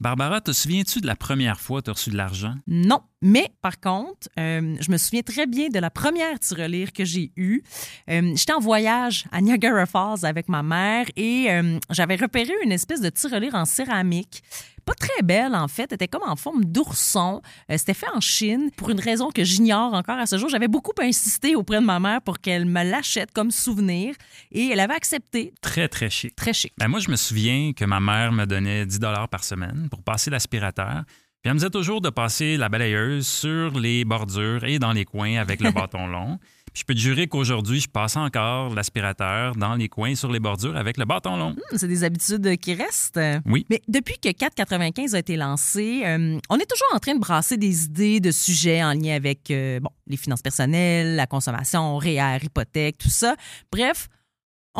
Barbara, te souviens-tu de la première fois que tu as reçu de l'argent? Non, mais par contre, euh, je me souviens très bien de la première tirelire que j'ai eue. Euh, J'étais en voyage à Niagara Falls avec ma mère et euh, j'avais repéré une espèce de tirelire en céramique. Pas très belle, en fait. Elle était comme en forme d'ourson. C'était fait en Chine pour une raison que j'ignore encore à ce jour. J'avais beaucoup insisté auprès de ma mère pour qu'elle me l'achète comme souvenir et elle avait accepté. Très, très chic. Très chic. Ben, moi, je me souviens que ma mère me donnait 10 par semaine pour passer l'aspirateur. Puis elle me disait toujours de passer la balayeuse sur les bordures et dans les coins avec le bâton long. Puis je peux te jurer qu'aujourd'hui, je passe encore l'aspirateur dans les coins sur les bordures avec le bâton long. Hmm, C'est des habitudes qui restent. Oui. Mais depuis que 4,95 a été lancé, euh, on est toujours en train de brasser des idées de sujets en lien avec euh, bon, les finances personnelles, la consommation, REER, hypothèque, tout ça. Bref,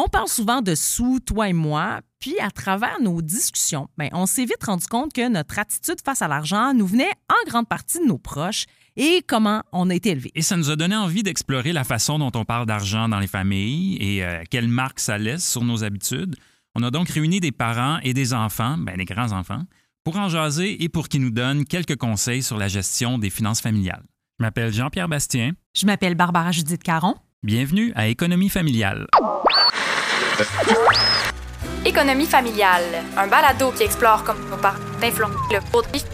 on parle souvent de sous, toi et moi, puis à travers nos discussions, ben, on s'est vite rendu compte que notre attitude face à l'argent nous venait en grande partie de nos proches et comment on a été élevé. Et ça nous a donné envie d'explorer la façon dont on parle d'argent dans les familles et euh, quelle marque ça laisse sur nos habitudes. On a donc réuni des parents et des enfants, ben, des grands-enfants, pour en jaser et pour qu'ils nous donnent quelques conseils sur la gestion des finances familiales. Je m'appelle Jean-Pierre Bastien. Je m'appelle Barbara Judith Caron. Bienvenue à Économie familiale. Économie familiale, un balado qui explore comme nos parents influencent le produit.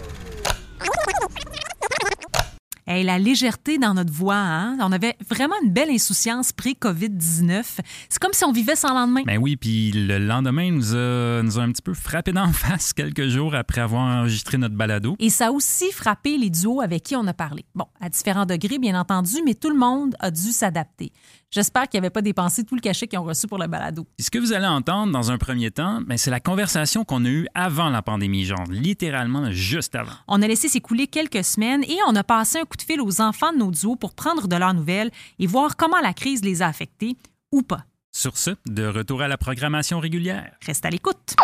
Hey, la légèreté dans notre voix, hein? on avait vraiment une belle insouciance pré-COVID-19. C'est comme si on vivait sans lendemain. Ben oui, puis le lendemain nous a, nous a un petit peu frappé d'en face quelques jours après avoir enregistré notre balado. Et ça a aussi frappé les duos avec qui on a parlé. Bon, à différents degrés, bien entendu, mais tout le monde a dû s'adapter. J'espère qu'ils n'avaient pas dépensé tout le cachet qu'ils ont reçu pour le balado. Ce que vous allez entendre dans un premier temps, ben, c'est la conversation qu'on a eue avant la pandémie, genre littéralement juste avant. On a laissé s'écouler quelques semaines et on a passé un coup de fil aux enfants de nos duos pour prendre de leurs nouvelles et voir comment la crise les a affectés ou pas. Sur ce, de retour à la programmation régulière. Reste à l'écoute.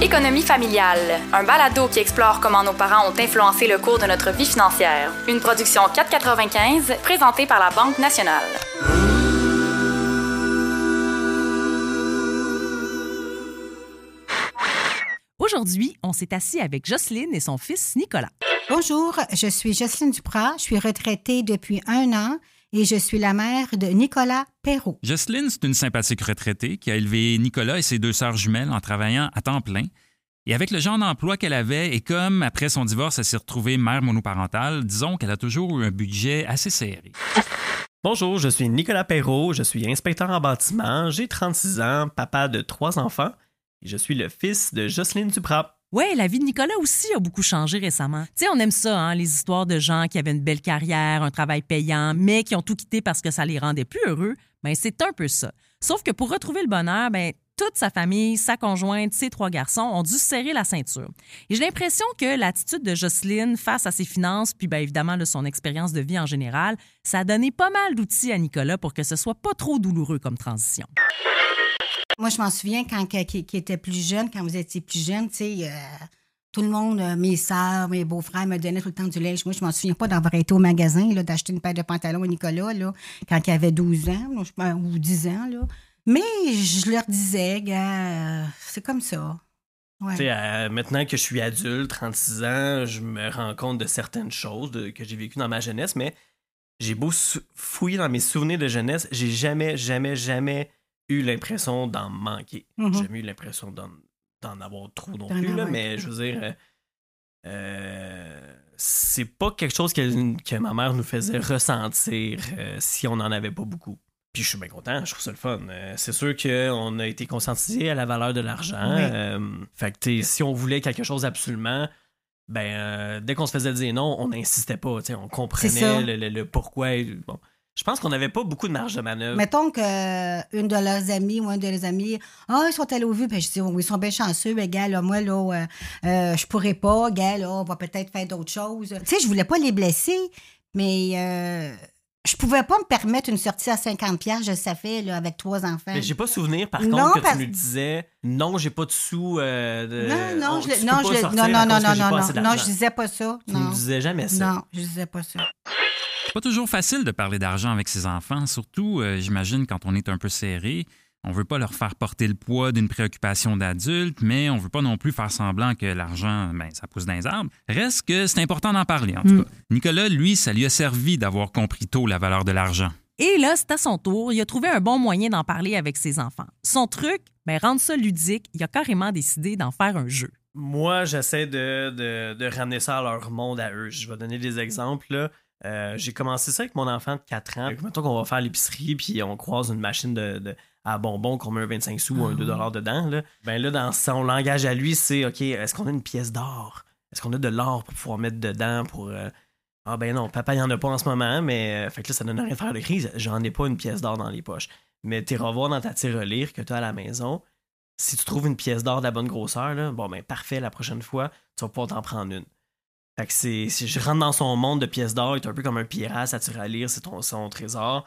Économie familiale, un balado qui explore comment nos parents ont influencé le cours de notre vie financière. Une production 4,95 présentée par la Banque nationale. Aujourd'hui, on s'est assis avec Jocelyne et son fils Nicolas. Bonjour, je suis Jocelyne Duprat. Je suis retraitée depuis un an et je suis la mère de Nicolas Perrault. Jocelyne, c'est une sympathique retraitée qui a élevé Nicolas et ses deux sœurs jumelles en travaillant à temps plein. Et avec le genre d'emploi qu'elle avait, et comme après son divorce, elle s'est retrouvée mère monoparentale, disons qu'elle a toujours eu un budget assez serré. Bonjour, je suis Nicolas Perrault, je suis inspecteur en bâtiment, j'ai 36 ans, papa de trois enfants, et je suis le fils de Jocelyne Duprat. Ouais, la vie de Nicolas aussi a beaucoup changé récemment. Tu sais, on aime ça, hein, les histoires de gens qui avaient une belle carrière, un travail payant, mais qui ont tout quitté parce que ça les rendait plus heureux. Ben, c'est un peu ça. Sauf que pour retrouver le bonheur, ben, toute sa famille, sa conjointe, ses trois garçons ont dû se serrer la ceinture. Et j'ai l'impression que l'attitude de Jocelyne face à ses finances, puis bien évidemment là, son expérience de vie en général, ça a donné pas mal d'outils à Nicolas pour que ce soit pas trop douloureux comme transition. Moi, je m'en souviens quand qui, qui plus jeune, quand vous étiez plus jeune, tu sais, euh, tout le monde, euh, mes sœurs, mes beaux-frères me donnaient tout le temps du linge. Moi, je m'en souviens pas d'avoir été au magasin, d'acheter une paire de pantalons à Nicolas, là, quand il avait 12 ans, ou 10 ans. Mais je leur disais, gars, euh, c'est comme ça. Maintenant que je suis adulte, 36 ans, je me rends compte de certaines choses que j'ai vécues dans ma jeunesse, mais j'ai beau fouiller dans mes souvenirs de jeunesse, j'ai jamais, jamais, jamais eu l'impression d'en manquer. Mhm. J'ai jamais eu l'impression d'en, avoir trop non plus, là, mais je veux dire, euh, euh, c'est pas quelque chose que, que ma mère nous faisait ressentir euh, si on n'en avait pas beaucoup. Puis je suis bien content, je trouve ça le fun. Euh, c'est sûr qu'on a été conscientisé à la valeur de l'argent. Oui. Fait que si on voulait quelque chose absolument, ben dès qu'on se faisait dire non, on n'insistait pas. On comprenait le, le- le pourquoi. Bon. Je pense qu'on n'avait pas beaucoup de marge de manœuvre. Mettons que euh, une de leurs amies ou un de leurs amis, ah, ils sont allés au vu. Ben, je dis, oui, ils sont bien chanceux, mais gars, là, moi, là, euh, euh, je pourrais pas, gars, là, on va peut-être faire d'autres choses. Tu sais, je voulais pas les blesser, mais euh, je pouvais pas me permettre une sortie à 50 pièces, je savais, là, avec trois enfants. Mais j'ai pas souvenir, par Non, contre, que parce- tu nous disais non, j'ai pas de sous. euh, de- non, non, on- je, non, pas je, non, non, non, non, non, non, non, je disais pas ça. Tu nous disais jamais ça. Non, je disais pas ça. C'est pas toujours facile de parler d'argent avec ses enfants, surtout, euh, j'imagine, quand on est un peu serré. On veut pas leur faire porter le poids d'une préoccupation d'adulte, mais on veut pas non plus faire semblant que l'argent, ben, ça pousse dans les arbres. Reste que c'est important d'en parler, en tout Mm. cas. Nicolas, lui, ça lui a servi d'avoir compris tôt la valeur de l'argent. Et là, c'est à son tour. Il a trouvé un bon moyen d'en parler avec ses enfants. Son truc, ben, rendre ça ludique, il a carrément décidé d'en faire un jeu. Moi, j'essaie de, de, de ramener ça à leur monde à eux. Je vais donner des exemples. là. Euh, j'ai commencé ça avec mon enfant de 4 ans. Mettons qu'on va faire l'épicerie, puis on croise une machine de, de- à bonbons qu'on met un 25 sous ou un 2 dollars dedans. Là. Ben là, dans son langage à lui, c'est OK, est-ce qu'on a une pièce d'or? Est-ce qu'on a de l'or pour pouvoir mettre dedans pour. euh, Ah ben non, papa, il en a pas en ce moment, mais euh, fait que là, ça donne rien de faire de crise. J'en ai pas une pièce d'or dans les poches. Mais t'es revoir dans ta tirelire que tu as à la maison. Si tu trouves une pièce d'or de la bonne grosseur, là, bon ben parfait, la prochaine fois, tu vas pouvoir t'en prendre une. Fait que c'est. Si je rentre dans son monde de pièces d'or, il est un peu comme un pirate, ça tire à lire, c'est ton- son trésor.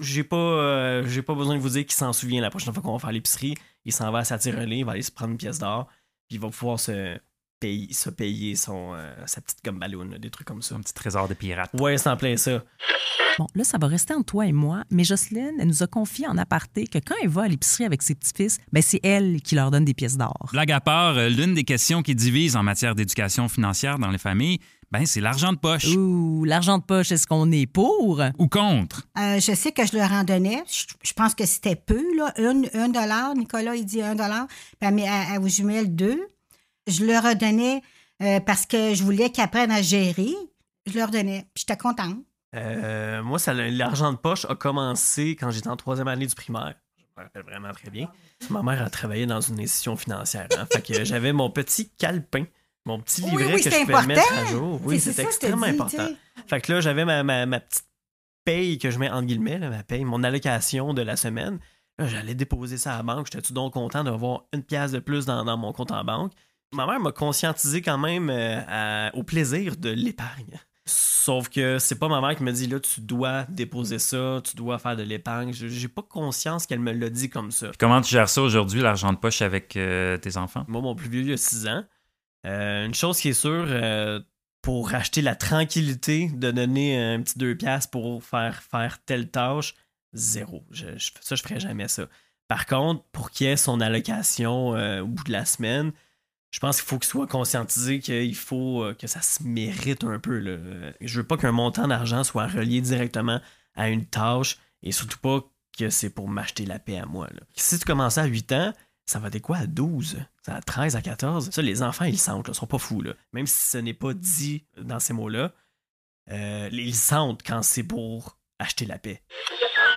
J'ai pas, euh, j'ai pas besoin de vous dire qu'il s'en souvient la prochaine fois qu'on va faire l'épicerie. Il s'en va à sa tirelire, il va aller se prendre une pièce d'or, puis il va pouvoir se payer, se payer son, euh, sa petite gomme ballon, des trucs comme ça. Un petit trésor de pirate. Ouais, c'est en plein ça. Bon, là, ça va rester entre toi et moi, mais Jocelyne, elle nous a confié en aparté que quand elle va à l'épicerie avec ses petits-fils, ben, c'est elle qui leur donne des pièces d'or. Blague à part, euh, l'une des questions qui divise en matière d'éducation financière dans les familles, ben, c'est l'argent de poche. Ouh, l'argent de poche, est-ce qu'on est pour? Ou contre? Euh, je sais que je leur en donnais. Je, je pense que c'était peu, là. Un, un dollar. Nicolas, il dit un dollar. Puis à, mes- à- aux jumelles, deux. Je leur redonnais euh, parce que je voulais qu'ils apprennent à gérer. Je leur donnais. Puis j'étais contente. Euh, moi, ça, l'argent de poche a commencé quand j'étais en troisième année du primaire. Je me rappelle vraiment très bien. Ma mère a travaillé dans une institution financière. hein. fait que j'avais mon petit calepin, mon petit livret oui, que je pouvais mettre à jour. Oui, C'est- extrêmement important. Fait que là, j'avais ma, ma, ma petite paye que je mets entre guillemets, là, ma paye, mon allocation de la semaine. Là, j'allais déposer ça à la banque. J'étais tout donc content d'avoir une pièce de plus dans, dans mon compte en banque? Ma mère m'a conscientisé quand même euh, à- au plaisir de l'épargne. Sauf que c'est pas ma mère qui me dit là, tu dois déposer ça, tu dois faire de l'épargne. J'ai pas conscience qu'elle me l'a dit comme ça. Puis comment tu gères ça aujourd'hui, l'argent de poche avec euh, tes enfants? Moi, mon plus vieux, il a 6 ans. Euh, une chose qui est sûre, euh, pour acheter la tranquillité de donner un petit 2 piastres pour faire faire telle tâche, zéro. Je, je- ça, je ferais jamais ça. Par contre, pour qu'il ait son allocation au bout de la semaine, je pense qu'il faut qu'il soit conscientisé qu'il faut euh, que ça se mérite un peu. Là. Je veux pas qu'un montant d'argent soit relié directement à une tâche et surtout pas que c'est pour m'acheter la paix à moi. Si tu commençais à 8 ans, ça va être quoi à 12? Ça à 13, à 14? Ça, les enfants, ils sentent, ils sont pas fous. Même si ce n'est pas dit dans ces mots-là, euh, ils sentent quand c'est pour acheter la paix.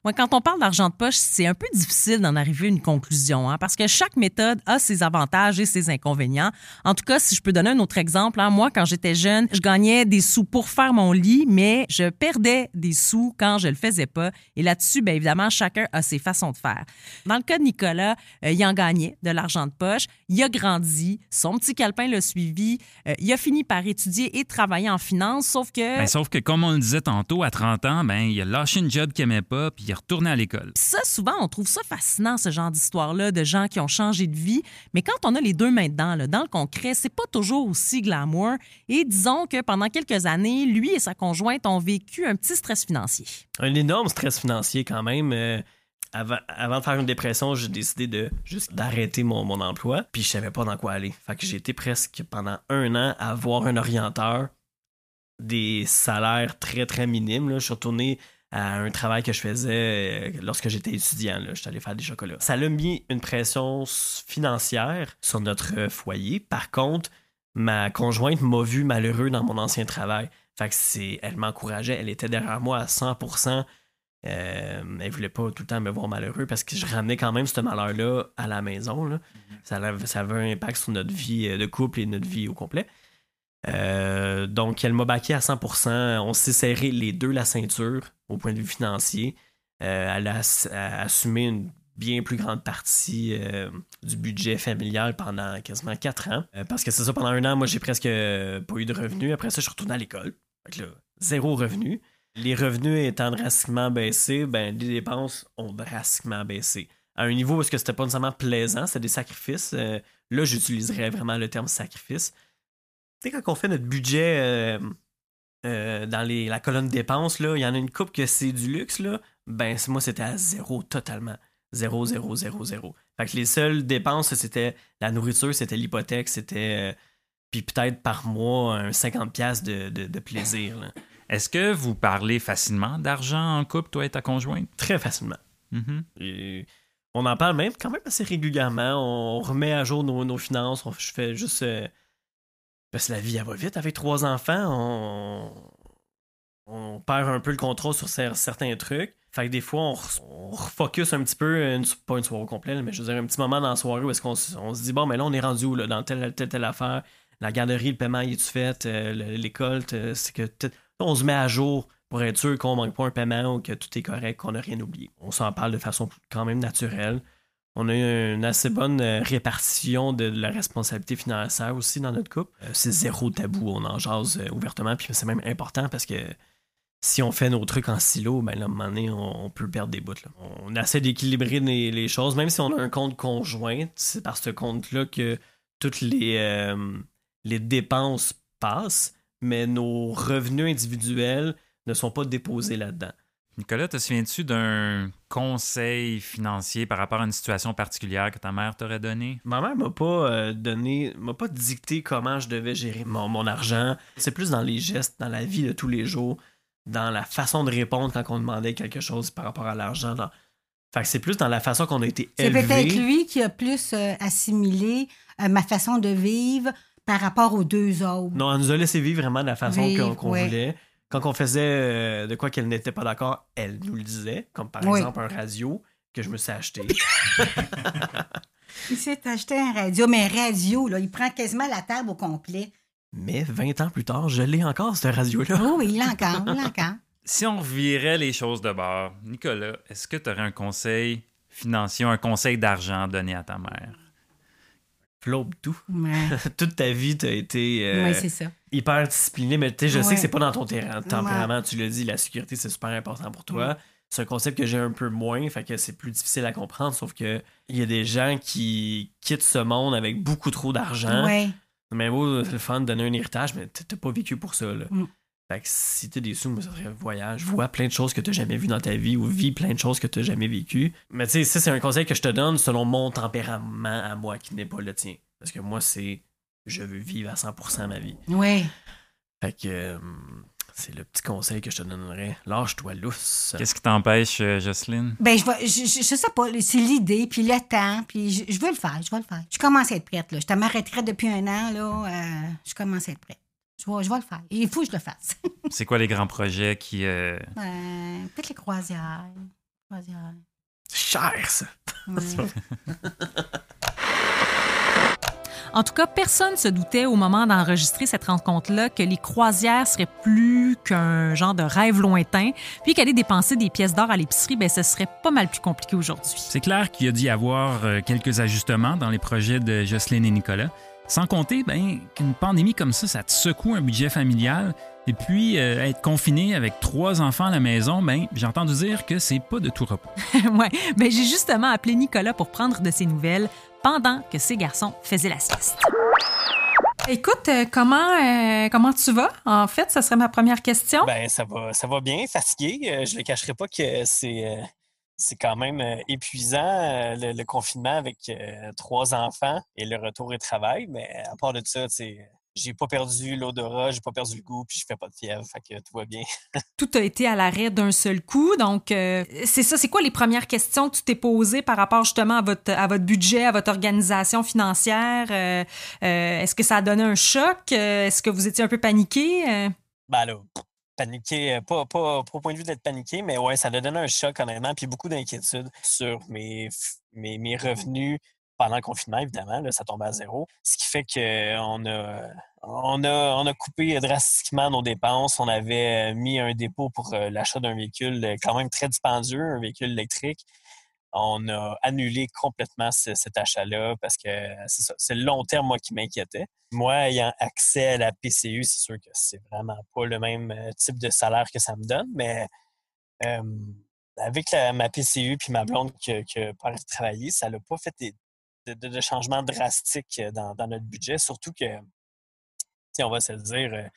Moi, quand on parle d'argent de poche, c'est un peu difficile d'en arriver à une conclusion, hein, parce que chaque méthode a ses avantages et ses inconvénients. En tout cas, si je peux donner un autre exemple, hein, moi, quand j'étais jeune, je gagnais des sous pour faire mon lit, mais je perdais des sous quand je le faisais pas. Et là-dessus, bien évidemment, chacun a ses façons de faire. Dans le cas de Nicolas, euh, il en gagnait de l'argent de poche, il a grandi, son petit calepin l'a suivi, euh, il a fini par étudier et travailler en finance, sauf que... Ben, sauf que, comme on le disait tantôt, à 30 ans, ben, il a lâché une job qu'il aimait pas, puis retourné à l'école. Ça, souvent, on trouve ça fascinant, ce genre d'histoire-là, de gens qui ont changé de vie. Mais quand on a les deux mains dedans, là, dans le concret, c'est pas toujours aussi glamour. Et disons que pendant quelques années, lui et sa conjointe ont vécu un petit stress financier. Un énorme stress financier quand même. euh, avant, avant de faire une dépression, j'ai décidé de juste d'arrêter mon, mon emploi. Puis je savais pas dans quoi aller. Fait que j'ai été presque pendant un an à voir un orienteur des salaires très très minimes. Là. Je suis retourné à un travail que je faisais euh, lorsque j'étais étudiant. Là. J'étais allé faire des chocolats. Ça a mis une pression financière sur notre euh, foyer. Par contre, ma conjointe m'a vu malheureux dans mon ancien travail. Fait que c'est, elle m'encourageait, elle était derrière moi à 100%. Euh, elle voulait pas tout le temps me voir malheureux parce que je ramenais quand même ce malheur-là à la maison. là. ça, avait, ça avait un impact sur notre vie euh, de couple et notre vie au complet. Euh, donc, elle m'a baqué à 100%. On s'est serré les deux la ceinture au point de vue financier. Euh, elle a, ass- a assumé une bien plus grande partie euh, du budget familial pendant quasiment quatre ans. Parce que c'est ça, pendant un an, moi, j'ai presque pas eu de revenus. Après ça, je suis retourné à l'école. Là, zéro revenu. Les revenus étant drastiquement baissés, ben, les dépenses ont drastiquement baissé. À un niveau est-ce que c'était pas nécessairement plaisant, c'était des sacrifices. Là, j'utiliserais vraiment le terme sacrifice. Tu sais, quand on fait notre budget euh, euh, dans les, la colonne dépenses, il y en a une coupe que c'est du luxe, là. Ben, moi, c'était à zéro totalement. zéro, zéro, zéro, zéro. Fait que les seules dépenses, c'était la nourriture, c'était l'hypothèque, c'était. euh, puis peut-être par mois, un 50$ de, de, de plaisir. là. Est-ce que vous parlez facilement d'argent en couple, toi et ta conjointe? Très facilement. Mhm. Et on en parle même quand même assez régulièrement. On remet à jour nos, nos finances. On- je fais juste. euh, parce que la vie, elle va vite avec trois enfants. On, perd un peu le contrôle sur cer- certains trucs. Fait que des fois, on, on refocus un petit peu, pas une soirée complète, mais je veux dire, un petit moment dans la soirée où qu'on on se dit, bon, mais là, on est rendu où, là, dans telle, telle, telle affaire? La garderie, le paiement, est-tu fait? Euh, le- L'école, c'est que. on se met à jour pour être sûr qu'on manque pas un paiement ou que tout est correct, qu'on n'a rien oublié. On s'en parle de façon quand même naturelle. On a une assez bonne euh, répartition de la responsabilité financière aussi dans notre couple. Euh, C'est zéro tabou, on en jase euh, ouvertement, puis c'est même important parce que si on fait nos trucs en silo, ben là, à un moment donné, on, peut perdre des bouts. On essaie d'équilibrer les, les choses, même si on a un compte conjoint, c'est par ce compte-là que toutes les, les dépenses passent, mais nos revenus individuels ne sont pas déposés là-dedans. Nicolas, te souviens-tu d'un conseil financier par rapport à une situation particulière que ta mère t'aurait donné? Ma mère m'a pas euh, donné, m'a pas dicté comment je devais gérer mon, mon argent. C'est plus dans les gestes, dans la vie de tous les jours, dans la façon de répondre quand on demandait quelque chose par rapport à l'argent. dans- Fait que c'est plus dans la façon qu'on a été C'est élevé. peut-être lui qui a plus euh, assimilé euh, ma façon de vivre par rapport aux deux autres. Non, elle nous a laissé vivre vraiment de la façon Vivre, qu'on qu'on ouais. voulait. Quand on faisait euh, de quoi qu'elle n'était pas d'accord, elle nous le disait, comme par Oui. exemple un radio que je me suis acheté. Il s'est acheté un radio, mais un radio, là, il prend quasiment la table au complet. Mais 20 ans plus tard, je l'ai encore, ce radio-là. Oh oui, il l'a encore, il l'a encore. Si on revirait les choses de bord, Nicolas, est-ce que tu aurais un conseil financier, un conseil d'argent à donner à ta mère? Flobe tout. Ouais, Toute ta vie, t'as été euh, Ouais, c'est ça. Hyper discipliné, mais tu sais, je sais que c'est pas dans ton terrain- tempérament, tu l'as dit, la sécurité, c'est super important pour toi. Mm. C'est un concept que j'ai un peu moins, fait que c'est plus difficile à comprendre, sauf que il y a des gens qui quittent ce monde avec beaucoup trop d'argent. Ouais. Mais beau, c'est le fun de donner un héritage, mais t'as pas vécu pour ça, là. Mm. Fait que si des sous, moi, ça serait voyage. Vois plein de choses que t'as jamais vues dans ta vie ou vis plein de choses que t'as jamais vécues. Mais tu sais, ça, c'est un conseil que je te donne selon mon tempérament à moi, qui n'est pas le tien. Parce que moi, c'est je veux vivre à 100% ma vie. Ouais. Fait que euh, c'est le petit conseil que je te donnerais. Lâche-toi lousse. Qu'est-ce qui t'empêche, euh, Jocelyne? Ben, je, vais, je, je, je sais pas, c'est l'idée, puis le temps, puis je, je veux le faire, je vais le faire. Je commence à être prête, là. Je m'arrêterai depuis un an, là. euh, je commence à être prête. Je vais, je vais le faire. Il faut que je le fasse. C'est quoi les grands projets qui... Peut-être les croisières. Croisières. Cher, ça. Ouais. En tout cas, personne se doutait au moment d'enregistrer cette rencontre-là que les croisières seraient plus qu'un genre de rêve lointain, puis qu'aller dépenser des pièces d'or à l'épicerie, ben, ce serait pas mal plus compliqué aujourd'hui. C'est clair qu'il y a dû y avoir euh, quelques ajustements dans les projets de Jocelyne et Nicolas. Sans compter ben, qu'une pandémie comme ça, ça te secoue un budget familial. Et puis, euh, être confiné avec trois enfants à la maison, ben, j'ai entendu dire que c'est pas de tout repos. ouais, ben, j'ai justement appelé Nicolas pour prendre de ses nouvelles pendant que ses garçons faisaient la sieste. Écoute, euh, comment, euh, comment tu vas? En fait, ça serait ma première question. Ben, ça va, ça va bien, fatigué. Euh, je ne le cacherai pas que c'est euh, c'est quand même euh, épuisant, euh, le, le confinement avec euh, trois enfants et le retour au travail. Mais à part de ça, tu sais, j'ai pas perdu l'odorat, j'ai pas perdu le goût, puis je fais pas de fièvre, fait que tout va bien. Tout a été à l'arrêt d'un seul coup. Donc, euh, c'est ça. C'est quoi les premières questions que tu t'es posées par rapport justement à votre, à votre budget, à votre organisation financière? Euh, euh, Est-ce que ça a donné un choc? Est-ce que vous étiez un peu paniqué? Ben là, paniqué, pas, pas, pas au point de vue d'être paniqué, mais ouais, ça a donné un choc, honnêtement, puis beaucoup d'inquiétude sur mes, mes, mes revenus pendant le confinement, évidemment, là, ça tombait à zéro. Ce qui fait qu'on a, on a, on a coupé drastiquement nos dépenses. On avait mis un dépôt pour euh, l'achat d'un véhicule euh, quand même très dispendieux, un véhicule électrique. On a annulé complètement ce- cet achat-là parce que c'est ça, c'est le long terme, moi, qui m'inquiétait. Moi, ayant accès à la PCU, c'est sûr que c'est vraiment pas le même euh, type de salaire que ça me donne, mais euh, avec la- ma PCU puis ma blonde qui qui a travailler, ça n'a pas fait de, changements drastiques dans, dans notre budget, surtout que, sais, on va se le dire, euh,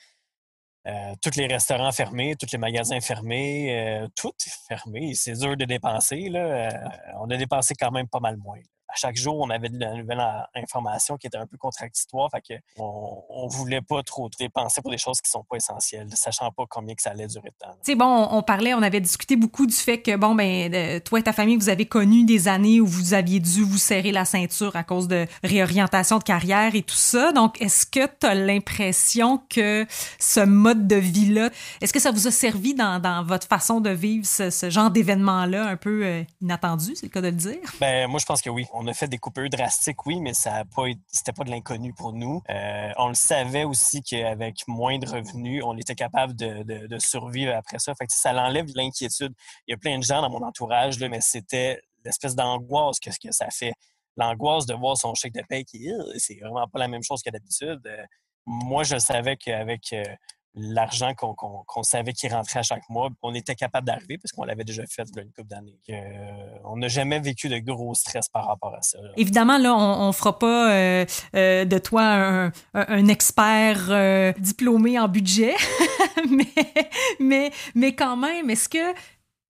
Euh, tous les restaurants fermés, tous les magasins fermés, euh, tout est fermé. C'est dur de dépenser. Là. Euh, on a dépensé quand même pas mal moins à chaque jour, on avait de la nouvelle information qui était un peu contradictoire. Fait que on, voulait pas trop dépenser pour des choses qui sont pas essentielles, sachant pas combien que ça allait durer de temps. Tu bon, on, parlait, on avait discuté beaucoup du fait que, bon, ben, toi et ta famille, vous avez connu des années où vous aviez dû vous serrer la ceinture à cause de réorientation de carrière et tout ça. Donc, est-ce que tu as l'impression que ce mode de vie-là, est-ce que ça vous a servi dans, votre façon de vivre ce, genre d'événement-là un peu euh, inattendu, c'est le cas de le dire? Ben, moi, je pense que oui on a fait des coupures drastiques, oui, mais ça c'était pas de l'inconnu pour nous. Euh, on le savait aussi qu'avec moins de revenus, on était capable de, survivre après ça. Fait ça l'enlève l'inquiétude. Il y a plein de gens dans mon entourage, là, mais c'était l'espèce d'angoisse que, que ça fait. L'angoisse de voir son chèque de paie qui, c'est vraiment pas la même chose que d'habitude. Euh, moi, je savais qu'avec euh, l'argent qu'on savait qui rentrait à chaque mois, on était capable d'arriver parce qu'on l'avait déjà fait il une couple d'années. Euh, on n'a jamais vécu de gros stress par rapport à ça. Évidemment, là, on ne fera pas euh, euh, de toi un, un expert diplômé en budget, mais, mais, mais quand même, est-ce que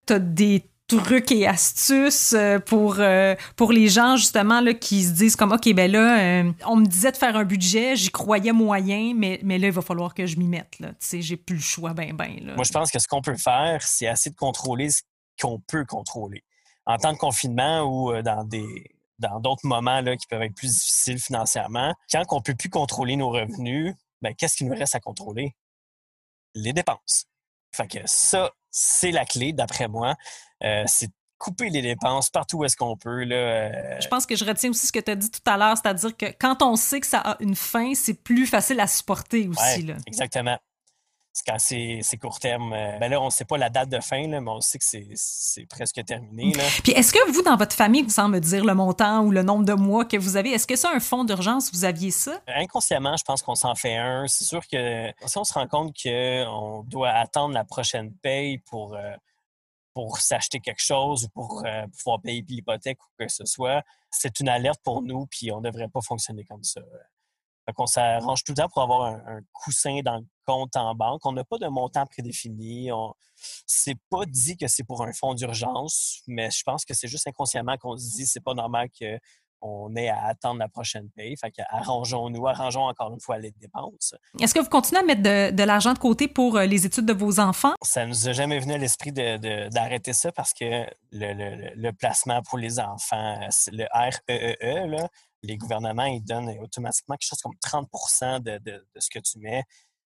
tu as des trucs et astuces euh, pour, euh, pour les gens justement là, qui se disent comme OK, ben là, euh, on me disait de faire un budget, j'y croyais moyen, mais, mais là, il va falloir que je m'y mette. Tu sais, j'ai plus le choix, ben, ben. Là. Moi, je pense que ce qu'on peut faire, c'est essayer de contrôler ce qu'on peut contrôler. En temps de confinement ou dans des dans d'autres moments là, qui peuvent être plus difficiles financièrement, quand on ne peut plus contrôler nos revenus, ben, qu'est-ce qu'il nous reste à contrôler? Les dépenses. Fait ça, c'est la clé, d'après moi. Euh, c'est couper les dépenses partout où est-ce qu'on peut. Là, euh. Je pense que je retiens aussi ce que tu as dit tout à l'heure, c'est-à-dire que quand on sait que ça a une fin, c'est plus facile à supporter aussi. là. Exactement quand c'est court terme. Euh, ben là, on ne sait pas la date de fin, mais on sait que c'est presque terminé. Puis est-ce que vous, dans votre famille, vous sans me dire le montant ou le nombre de mois que vous avez, est-ce que c'est un fonds d'urgence, vous aviez ça? Inconsciemment, je pense qu'on s'en fait un. C'est sûr que si on se rend compte qu'on doit attendre la prochaine paye pour, euh, pour s'acheter quelque chose ou pour euh, pouvoir payer l'hypothèque ou que ce soit, c'est une alerte pour nous, puis on ne devrait pas fonctionner comme ça. Fait qu'on s'arrange tout le temps pour avoir un, coussin dans le compte en banque. On n'a pas de montant prédéfini. On... C'est pas dit que c'est pour un fonds d'urgence, mais je pense que c'est juste inconsciemment qu'on se dit c'est pas normal qu'on ait à attendre la prochaine paye. Fait arrangeons-nous, arrangeons encore une fois les dépenses. Est-ce que vous continuez à mettre de, l'argent de côté pour euh, les études de vos enfants? Ça nous a jamais venu à l'esprit d'arrêter ça parce que le, placement pour les enfants, le REEE, e e, là, les gouvernements, ils donnent automatiquement quelque chose comme 30 de, ce que tu mets.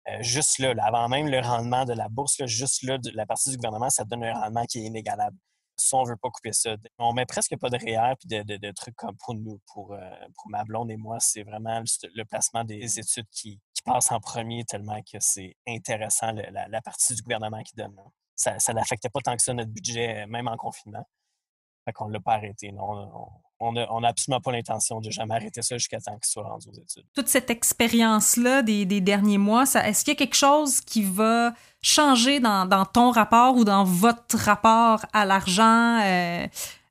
Euh, juste là, avant même le rendement de la bourse, juste là, de la partie du gouvernement, ça donne un rendement qui est inégalable. Ça, on ne veut pas couper ça. On met presque pas de REER et de, trucs comme pour nous, pour, euh, pour ma et moi. C'est vraiment le, placement des études qui, qui, passe en premier tellement que c'est intéressant, la, partie du gouvernement qui donne. Ça, n'affectait pas tant que ça notre budget, même en confinement. Fait qu'on ne l'a pas arrêté. Non, on n'a absolument pas l'intention de jamais arrêter ça jusqu'à temps qu'il soit rendu aux études. Toute cette expérience-là des, derniers mois, est-ce qu'il y a quelque chose qui va changer dans, ton rapport ou dans votre rapport à l'argent, euh,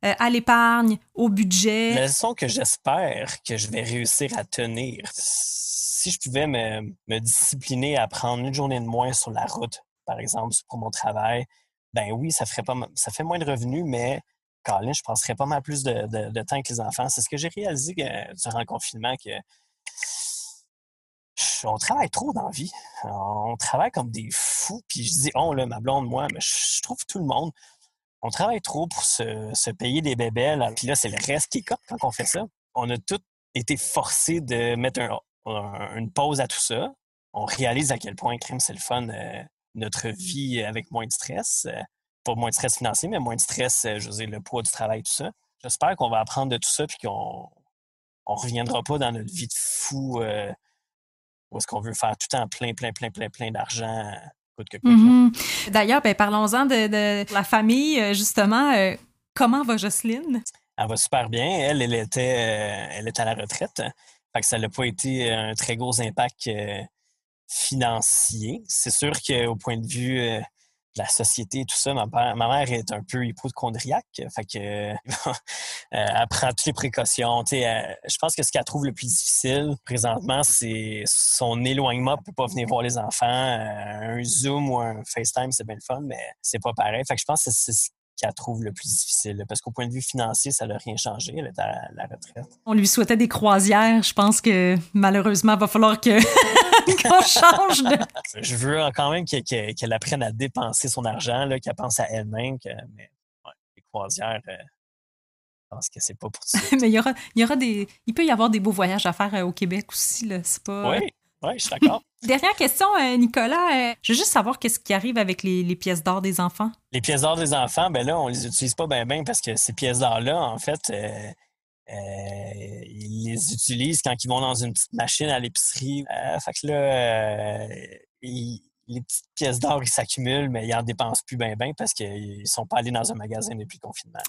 euh, à l'épargne, au budget? La leçon que j'espère que je vais réussir à tenir, si je pouvais me, me discipliner à prendre une journée de moins sur la route, par exemple, pour mon travail, ben oui, ça ferait pas, ça fait moins de revenus, mais Colin, je passerais pas mal plus de, temps avec les enfants. C'est ce que j'ai réalisé euh, durant le confinement que on travaille trop dans la vie. On travaille comme des fous. Puis je dis, oh là, ma blonde, moi, mais je trouve tout le monde. On travaille trop pour se, payer des bébés. Puis là, c'est le reste qui est quand on fait ça. On a tous été forcés de mettre une pause à tout ça. On réalise à quel point crime c'est le fun, euh, notre vie avec moins de stress. Euh, pas moins de stress financier, mais moins de stress, euh, je veux dire, le poids du travail, tout ça. J'espère qu'on va apprendre de tout ça puis qu'on on reviendra pas dans notre vie de fou euh, où est-ce qu'on veut faire tout le temps plein, plein, plein, plein, plein d'argent. Mm-hmm. D'ailleurs, ben, parlons-en de, la famille, euh, justement. comment va Jocelyne? Elle va super bien. Elle, elle était, elle est à la retraite. Fait que ça n'a pas été un très gros impact financier. C'est sûr qu'au point de vue la société et tout ça. Ma, ma mère est un peu hypochondriaque, fait que euh, elle prend toutes les précautions. Elle- je pense que ce qu'elle trouve le plus difficile présentement, c'est son éloignement. Peut pas venir voir les enfants. Euh, un Zoom ou un FaceTime, c'est bien le fun, mais c'est pas pareil. Fait que je pense que c'est ce qu'elle trouve le plus difficile. Parce qu'au point de vue financier, ça n'a rien changé. Elle est à la retraite. On lui souhaitait des croisières. Je pense que malheureusement, il va falloir que qu'on change de. Je veux quand même qu'elle apprenne à dépenser son argent, qu'elle pense à elle-même. que- Mais ouais, les croisières, euh, je pense que c'est pas pour. Mais il y aura, il y aura des. Il peut y avoir des beaux voyages à faire euh, au Québec aussi. Là. Pas. Oui, oui, je suis d'accord. Dernière question, euh, Nicolas. euh, je veux juste savoir qu'est-ce qui arrive avec les, les pièces d'or des enfants. Les pièces d'or des enfants, ben là, on les utilise pas bien bien parce que ces pièces d'or-là, en fait, euh, euh, ils les utilisent quand ils vont dans une petite machine à l'épicerie. Euh, fait que là, ils- les petites pièces d'or, ils s'accumulent, mais ils en dépensent plus bien bien parce qu'ils sont pas allés dans un magasin depuis le confinement.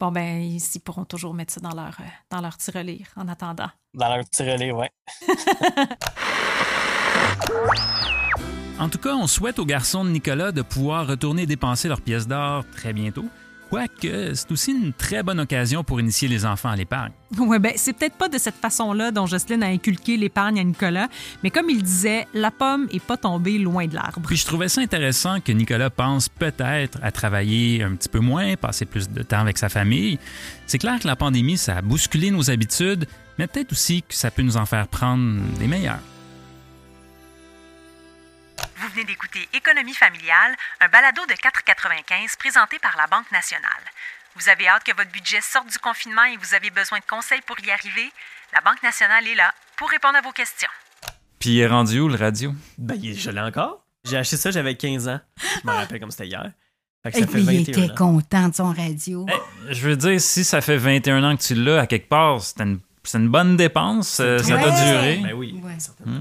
Bon, ben, ils, pourront toujours mettre ça dans leur, dans leur tirelire en attendant. Dans leur tirelire, ouais. En tout cas, on souhaite aux garçons de Nicolas de pouvoir retourner dépenser leurs pièces d'or très bientôt. Quoique, c'est aussi une très bonne occasion pour initier les enfants à l'épargne. Ouais, ben, c'est peut-être pas de cette façon-là dont Jocelyne a inculqué l'épargne à Nicolas, mais comme il disait, la pomme est pas tombée loin de l'arbre. Puis je trouvais ça intéressant que Nicolas pense peut-être à travailler un petit peu moins, passer plus de temps avec sa famille. C'est clair que la pandémie, ça a bousculé nos habitudes, mais peut-être aussi que ça peut nous en faire prendre des meilleures. Venez d'écouter Économie familiale, un balado de 4,95 présenté par la Banque nationale. Vous avez hâte que votre budget sorte du confinement et vous avez besoin de conseils pour y arriver? La Banque nationale est là pour répondre à vos questions. Puis il est rendu où le radio? Ben, il- je l'ai encore. J'ai acheté ça, j'avais 15 ans. Je me rappelle comme c'était hier. Fait que Et ça fait puis, il 21 était ans. content de son radio. Je veux dire, si ça fait 21 ans que tu l'as, à quelque part, c'est une, bonne dépense, euh, ça doit durer. Ben oui, Ouais. certainement.